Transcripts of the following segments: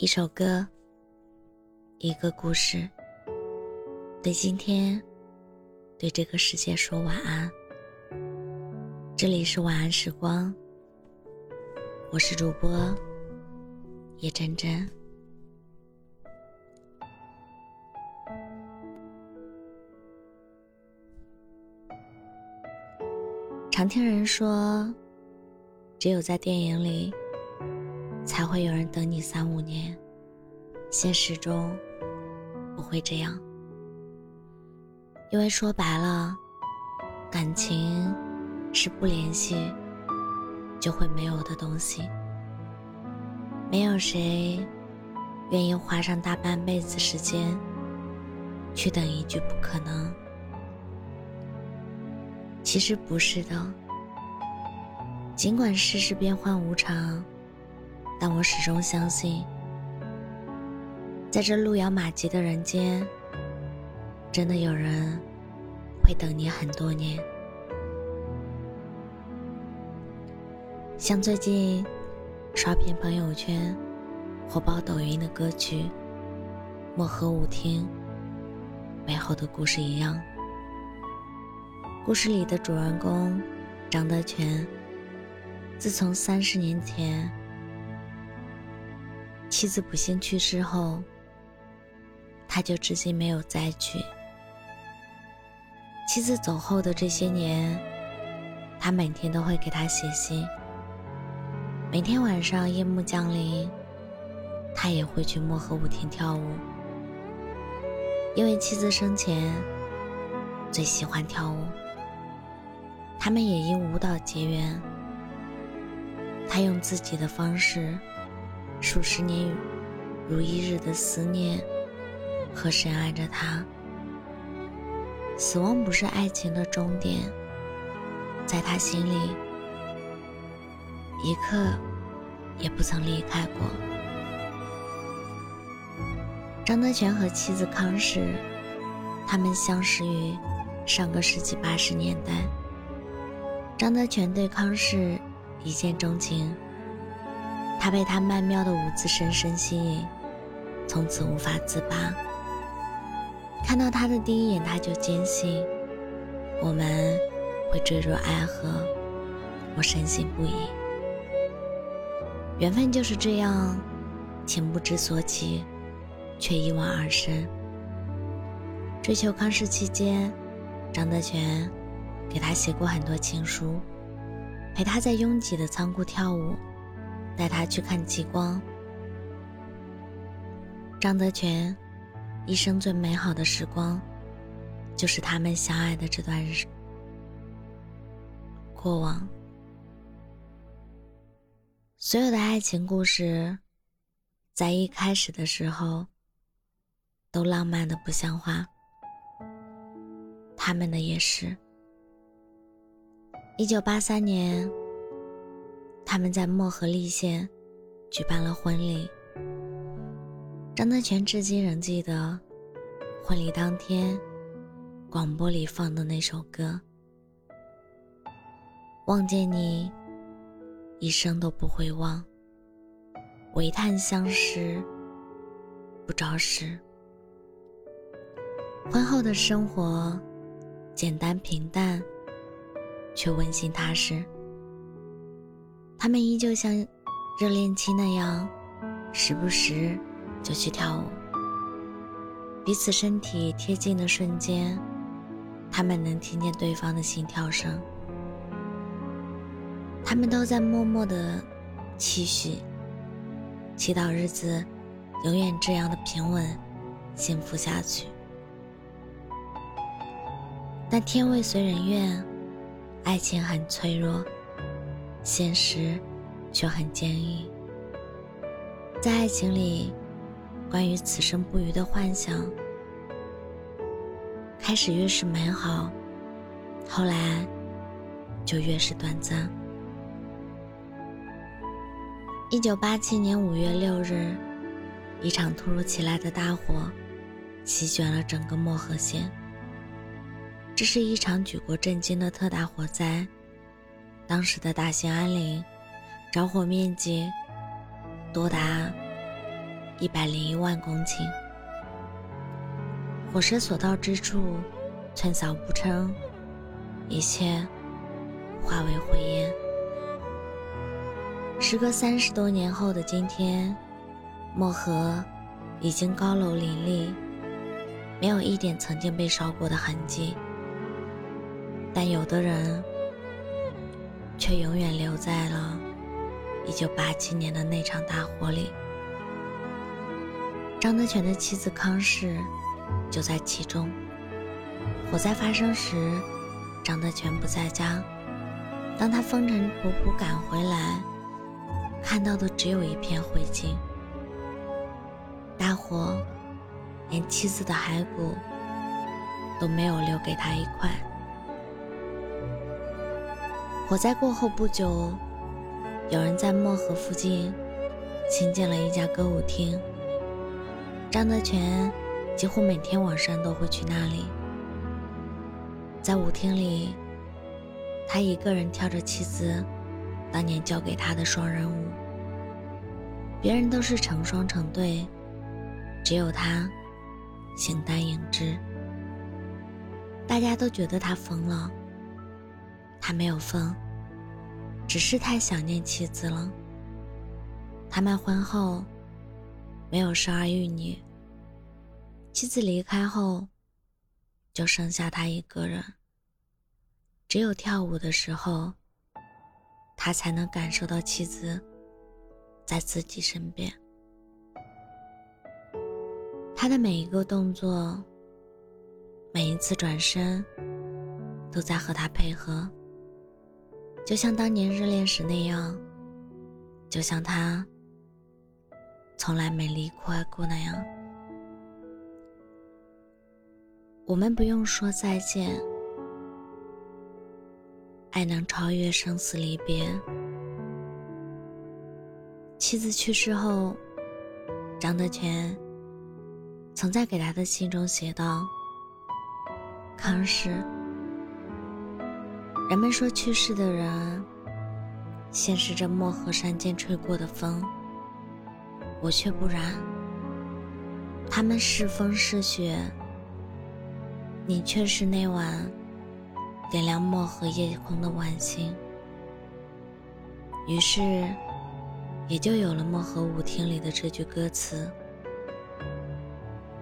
一首歌，一个故事，对今天，对这个世界说晚安。这里是晚安时光，我是主播叶真真。常听人说，只有在电影里。才会有人等你三五年，现实中不会这样，因为说白了，感情是不联系就会没有的东西。没有谁愿意花上大半辈子时间去等一句不可能。其实不是的，尽管世事变幻无常。但我始终相信，在这路遥马急的人间，真的有人会等你很多年。像最近刷屏朋友圈、火爆抖音的歌曲《漠河舞厅》美好的故事一样，故事里的主人公张德全，自从三十年前。妻子不幸去世后，他就至今没有再娶。妻子走后的这些年，他每天都会给她写信。每天晚上夜幕降临，他也会去漠河舞厅跳舞，因为妻子生前最喜欢跳舞。他们也因舞蹈结缘。他用自己的方式。数十年如一日的思念和深爱着他。死亡不是爱情的终点，在他心里一刻也不曾离开过。张德全和妻子康氏，他们相识于上个世纪八十年代。张德全对康氏一见钟情。他被她曼妙的舞姿深深吸引，从此无法自拔。看到她的第一眼，他就坚信我们会坠入爱河，我深信不疑。缘分就是这样，情不知所起，却一往而深。追求康氏期间，张德全给他写过很多情书，陪他在拥挤的仓库跳舞。带他去看极光。张德全一生最美好的时光，就是他们相爱的这段日过往。所有的爱情故事，在一开始的时候，都浪漫的不像话。他们的也是。一九八三年。他们在漠河立县举办了婚礼。张德全至今仍记得婚礼当天广播里放的那首歌：“望见你，一生都不会忘。唯叹相识不着时。”婚后的生活简单平淡，却温馨踏实。他们依旧像热恋期那样，时不时就去跳舞。彼此身体贴近的瞬间，他们能听见对方的心跳声。他们都在默默的期许，祈祷日子永远这样的平稳、幸福下去。但天未遂人愿，爱情很脆弱。现实却很坚硬，在爱情里，关于此生不渝的幻想，开始越是美好，后来就越是短暂。一九八七年五月六日，一场突如其来的大火，席卷了整个漠河县。这是一场举国震惊的特大火灾。当时的大兴安岭，着火面积多达一百零一万公顷。火车所到之处，寸草不生，一切化为灰烟。时隔三十多年后的今天，漠河已经高楼林立，没有一点曾经被烧过的痕迹。但有的人却永远留在了一九八七年的那场大火里。张德全的妻子康氏就在其中。火灾发生时，张德全不在家。当他风尘仆仆赶回来，看到的只有一片灰烬。大火连妻子的骸骨都没有留给他一块。火灾过后不久，有人在漠河附近新建了一家歌舞厅。张德全几乎每天晚上都会去那里，在舞厅里，他一个人跳着妻子当年教给他的双人舞。别人都是成双成对，只有他形单影只。大家都觉得他疯了。他没有疯，只是太想念妻子了。他们婚后没有生儿育女，妻子离开后就剩下他一个人。只有跳舞的时候，他才能感受到妻子在自己身边。他的每一个动作，每一次转身，都在和他配合。就像当年热恋时那样，就像他从来没离开过那样。我们不用说再见，爱能超越生死离别。妻子去世后，张德全曾在给他的信中写道：“康氏。”人们说去世的人，现是这漠河山间吹过的风。我却不然，他们是风是雪，你却是那晚点亮漠河夜空的晚星。于是，也就有了漠河舞厅里的这句歌词：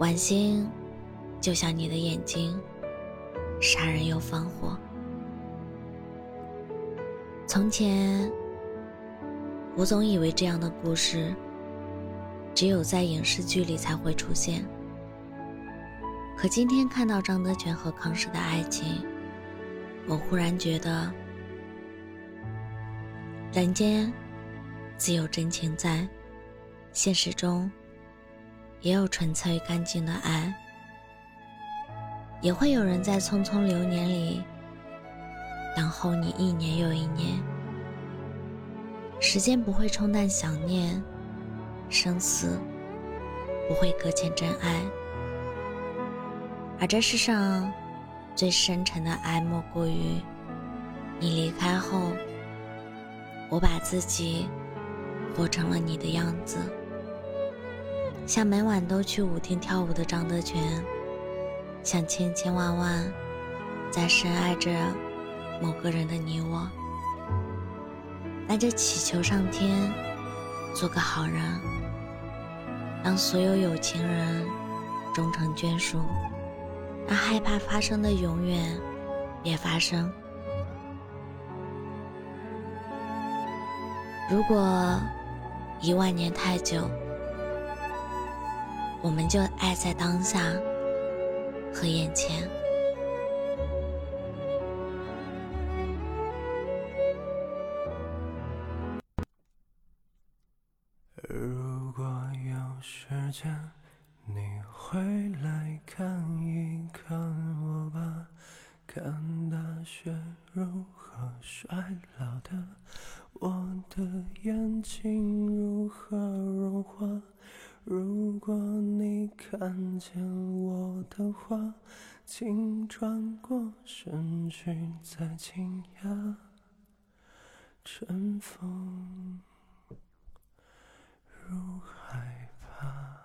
晚星，就像你的眼睛，杀人又放火。从前，我总以为这样的故事只有在影视剧里才会出现。可今天看到张德全和康氏的爱情，我忽然觉得，人间自有真情在，现实中也有纯粹干净的爱，也会有人在匆匆流年里。等候你一年又一年，时间不会冲淡想念，生死不会搁浅真爱，而这世上最深沉的爱，莫过于你离开后，我把自己活成了你的样子，像每晚都去舞厅跳舞的张德全，像千千万万在深爱着。某个人的你我，那就祈求上天做个好人，让所有有情人终成眷属，让害怕发生的永远别发生。如果一万年太久，我们就爱在当下和眼前。如何衰老的？我的眼睛如何融化？如果你看见我的话，请转过身去，再惊讶。春风如海吧。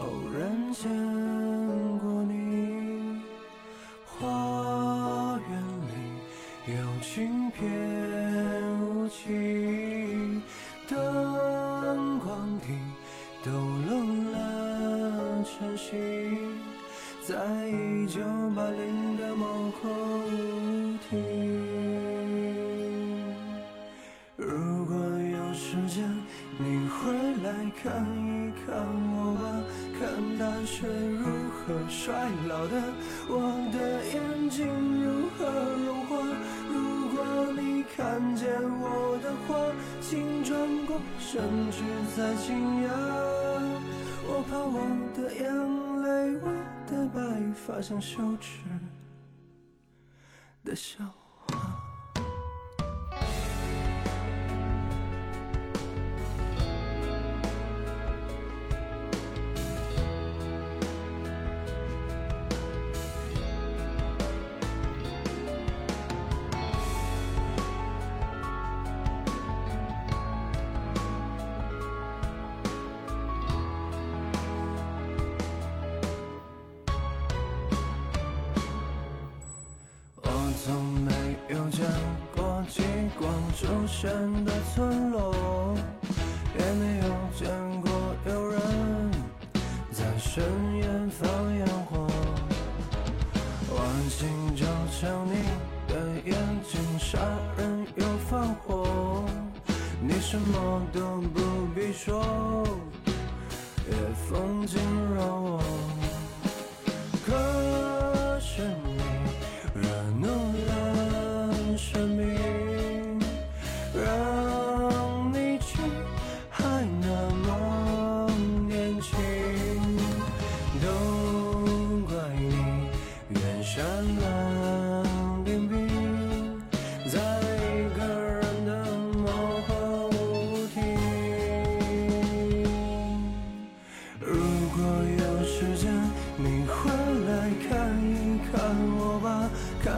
偶然见过你，花园里有轻翩雾气，灯光底抖落了晨曦，在一九八零的某个舞厅。看一看我吧。看大雪如何衰老的，我的眼睛如何融化。如果你看见我的话，请转过身去再惊讶。我怕我的眼泪，我的白发像羞耻的笑。出现的村落，也没有见过有人在深夜放烟火。晚星就像你的眼睛，杀人又放火。你什么都不必说，夜风紧扰我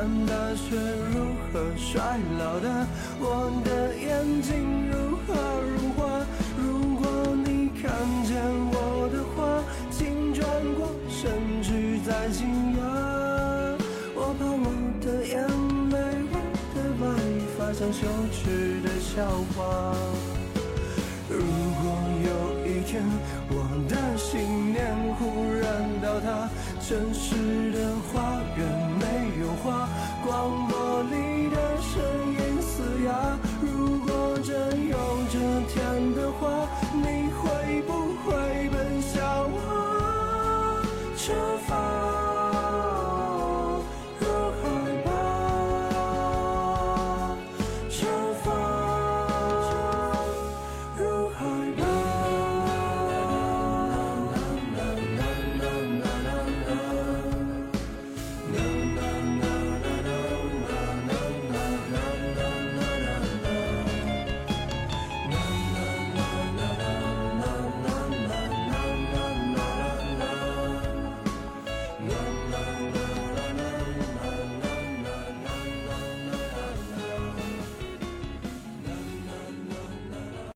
看大雪如何衰老的我的眼睛如何融化？如果你看见我的话，请转过身去再惊讶。我怕我的眼泪，我的白发像羞耻的笑话。如果有一天我的信念忽然倒塌，城市的花园。